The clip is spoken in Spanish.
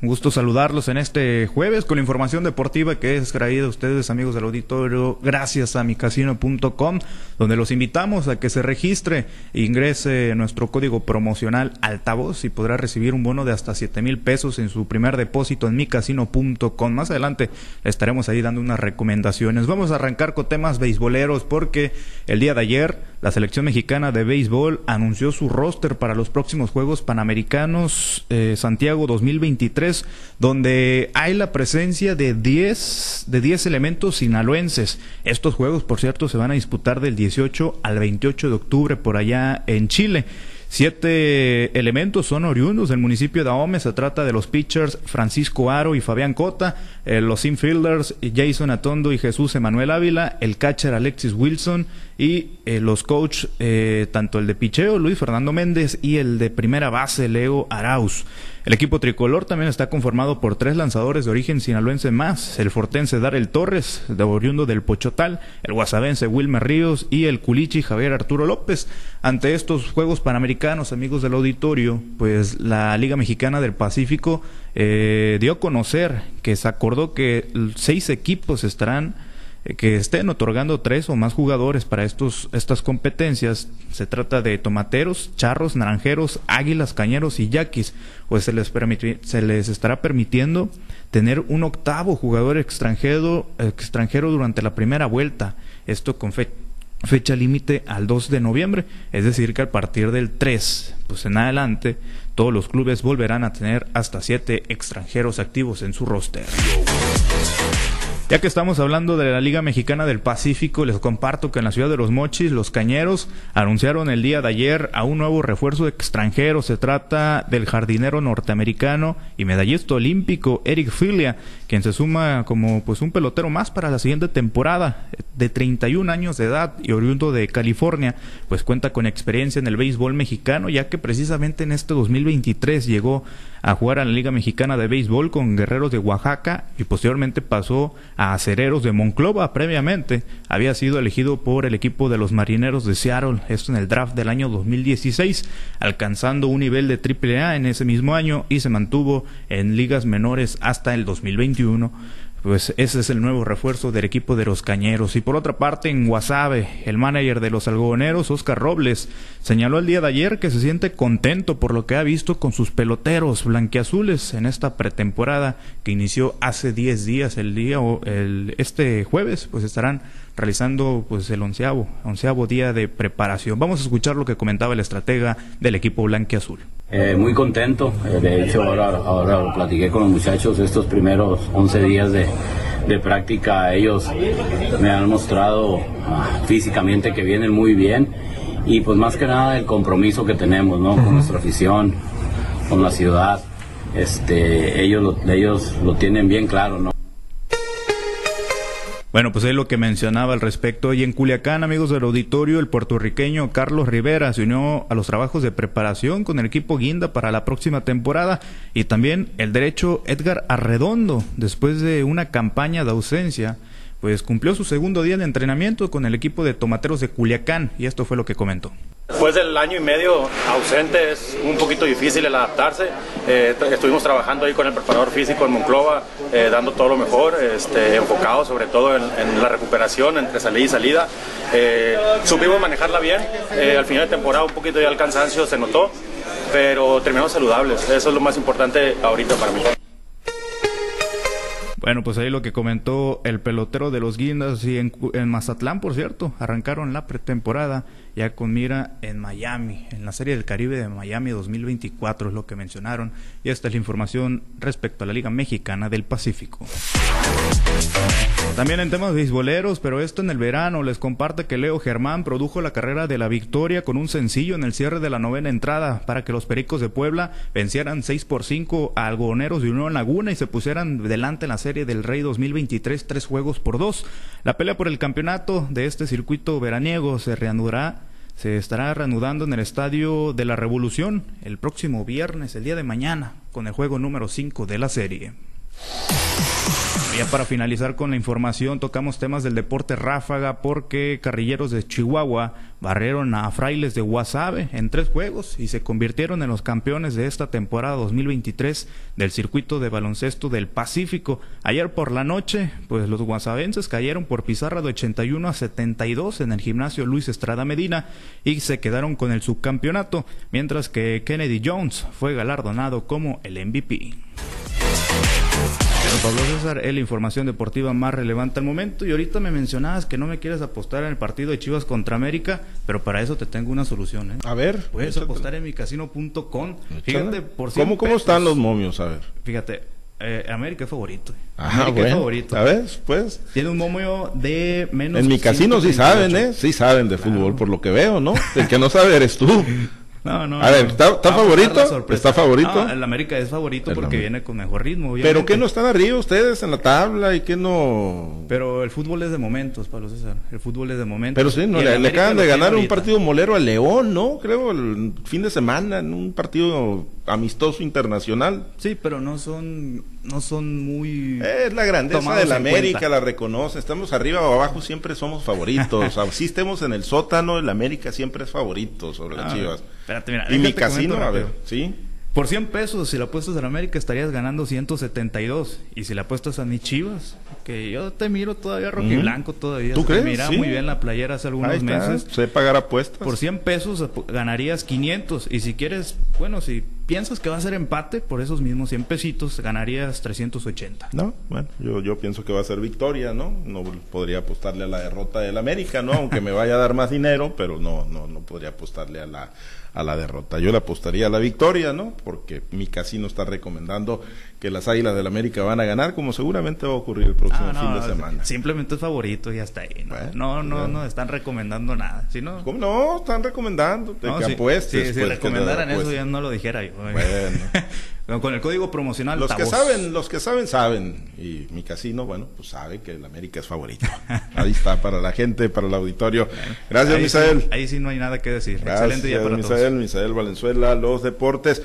Gusto saludarlos en este jueves con la información deportiva que es traída a ustedes, amigos del auditorio, gracias a micasino.com, donde los invitamos a que se registre e ingrese nuestro código promocional altavoz y podrá recibir un bono de hasta 7 mil pesos en su primer depósito en micasino.com. Más adelante estaremos ahí dando unas recomendaciones. Vamos a arrancar con temas beisboleros porque el día de ayer la selección mexicana de béisbol anunció su roster para los próximos Juegos Panamericanos eh, Santiago 2023 donde hay la presencia de 10 de 10 elementos sinaloenses. Estos juegos, por cierto, se van a disputar del 18 al 28 de octubre por allá en Chile. Siete elementos son oriundos del municipio de Ahome. Se trata de los pitchers Francisco Aro y Fabián Cota, eh, los infielders Jason Atondo y Jesús Emanuel Ávila, el catcher Alexis Wilson y eh, los coach, eh, tanto el de picheo Luis Fernando Méndez y el de primera base Leo Arauz. El equipo tricolor también está conformado por tres lanzadores de origen sinaloense más, el fortense Darel Torres, de oriundo del Pochotal, el guasabense Wilmer Ríos y el culichi Javier Arturo López. Ante estos Juegos Panamericanos, amigos del auditorio, pues la Liga Mexicana del Pacífico eh, dio a conocer que se acordó que seis equipos estarán que estén otorgando tres o más jugadores para estos, estas competencias. Se trata de tomateros, charros, naranjeros, águilas, cañeros y yaquis. Pues se les, se les estará permitiendo tener un octavo jugador extranjero, extranjero durante la primera vuelta. Esto con fecha límite al 2 de noviembre. Es decir, que a partir del 3, pues en adelante, todos los clubes volverán a tener hasta siete extranjeros activos en su roster. Ya que estamos hablando de la Liga Mexicana del Pacífico, les comparto que en la ciudad de Los Mochis, los Cañeros anunciaron el día de ayer a un nuevo refuerzo extranjero. Se trata del jardinero norteamericano y medallista olímpico Eric Filia, quien se suma como pues un pelotero más para la siguiente temporada. De 31 años de edad y oriundo de California, pues cuenta con experiencia en el béisbol mexicano, ya que precisamente en este 2023 llegó a jugar a la Liga Mexicana de Béisbol con Guerreros de Oaxaca y posteriormente pasó a Acereros de Monclova. Previamente había sido elegido por el equipo de los Marineros de Seattle, esto en el draft del año 2016, alcanzando un nivel de AAA en ese mismo año y se mantuvo en ligas menores hasta el 2021 pues ese es el nuevo refuerzo del equipo de los Cañeros. Y por otra parte, en Guasave, el manager de los algodoneros, Oscar Robles, señaló el día de ayer que se siente contento por lo que ha visto con sus peloteros blanquiazules en esta pretemporada que inició hace 10 días, el día o el, este jueves, pues estarán realizando pues el onceavo, onceavo día de preparación. Vamos a escuchar lo que comentaba el estratega del equipo blanquiazul. Eh, muy contento, eh, de hecho ahora, ahora platiqué con los muchachos estos primeros 11 días de, de práctica, ellos me han mostrado ah, físicamente que vienen muy bien y pues más que nada el compromiso que tenemos ¿no? con nuestra afición, con la ciudad, este, ellos, ellos lo tienen bien claro. ¿no? Bueno, pues es lo que mencionaba al respecto. Y en Culiacán, amigos del auditorio, el puertorriqueño Carlos Rivera se unió a los trabajos de preparación con el equipo Guinda para la próxima temporada. Y también el derecho Edgar Arredondo, después de una campaña de ausencia, pues cumplió su segundo día de entrenamiento con el equipo de tomateros de Culiacán. Y esto fue lo que comentó. Después del año y medio ausente es un poquito difícil el adaptarse. Eh, estuvimos trabajando ahí con el preparador físico en Monclova, eh, dando todo lo mejor, este, enfocado sobre todo en, la recuperación entre salida y salida. Eh, supimos manejarla bien. al final de temporada un poquito ya el cansancio se notó, pero terminamos saludables. Eso es lo más importante ahorita para mí. Bueno, pues ahí lo que comentó el pelotero de los Guindas y en Mazatlán, por cierto, arrancaron la pretemporada ya con mira en Miami, en la Serie del Caribe de Miami 2024 es lo que mencionaron y esta es la información respecto a la Liga Mexicana del Pacífico. También en temas beisboleros, pero esto en el verano, les comparte que Leo Germán produjo la carrera de la victoria con un sencillo en el cierre de la novena entrada para que los Pericos de Puebla vencieran 6 por 5 a Algoneros de Unión Laguna y se pusieran delante en la Serie del Rey 2023 tres juegos por dos. La pelea por el campeonato de este circuito veraniego se reanudará se estará reanudando en el Estadio de la Revolución el próximo viernes, el día de mañana, con el juego número 5 de la serie. Ya para finalizar con la información, tocamos temas del deporte ráfaga porque carrilleros de Chihuahua barrieron a frailes de Guasave en tres juegos y se convirtieron en los campeones de esta temporada 2023 del circuito de baloncesto del Pacífico. Ayer por la noche, pues los guasavenses cayeron por pizarra de 81 a 72 en el gimnasio Luis Estrada Medina y se quedaron con el subcampeonato, mientras que Kennedy Jones fue galardonado como el MVP. Pablo César, es la información deportiva más relevante al momento. Y ahorita me mencionabas que no me quieres apostar en el partido de Chivas contra América, pero para eso te tengo una solución. ¿eh? A ver. Puedes apostar en micasino.com. Fíjate, por ¿Cómo, ¿Cómo están los momios? A ver. Fíjate, eh, América es favorito. Ah, América es favorito. ¿Sabes? Pues. Tiene un momio de menos. En mi casino sí saben, ¿eh? Sí saben de fútbol, por lo que veo, ¿no? El que no sabe eres tú. No, no. A ver, ¿está, favorito? ¿Está favorito? el América es favorito porque viene con mejor ritmo. Pero que no están arriba ustedes en la tabla y que no. Pero el fútbol es de momentos, Pablo César. El fútbol es de momentos. Pero sí, no, le, acaban de ganar un partido molero a León, ¿no? Creo el fin de semana en un partido amistoso internacional. Sí, pero no son no son muy es la grandeza de la América la reconoce estamos arriba o abajo siempre somos favoritos si estemos en el sótano el América siempre es favorito sobre las ah, Chivas espérate, mira, y mi casino a ver sí por 100 pesos, si la apuestas en América, estarías ganando 172. Y si la apuestas a mi Chivas, que yo te miro todavía rojo y blanco todavía. ¿Tú crees? Mira muy bien la playera hace algunos meses. Sé pagar apuestas. Por 100 pesos ganarías 500. Y si quieres, bueno, si piensas que va a ser empate, por esos mismos 100 pesitos ganarías 380. No, bueno, yo, yo pienso que va a ser victoria, ¿no? No podría apostarle a la derrota del América, ¿no? Aunque me vaya a dar más dinero, pero no, no, no podría apostarle a la a la derrota. Yo le apostaría a la victoria, ¿no? Porque mi casino está recomendando que las Águilas del América van a ganar, como seguramente va a ocurrir el próximo ah, fin de semana. Simplemente es favorito y hasta ahí. No, no, no, están recomendando nada. Si no... ¿Cómo no? Están recomendando que apuestes. si pues, recomendaran eso ya no lo dijera yo. Bueno. Con el código promocional. Los que saben, los que saben, saben. Y mi casino, bueno, pues sabe que el América es favorito. Ahí está, para la gente, para el auditorio. Gracias, Misael. ahí sí no hay nada que decir. Excelente día para Misael, Misael Valenzuela, los deportes.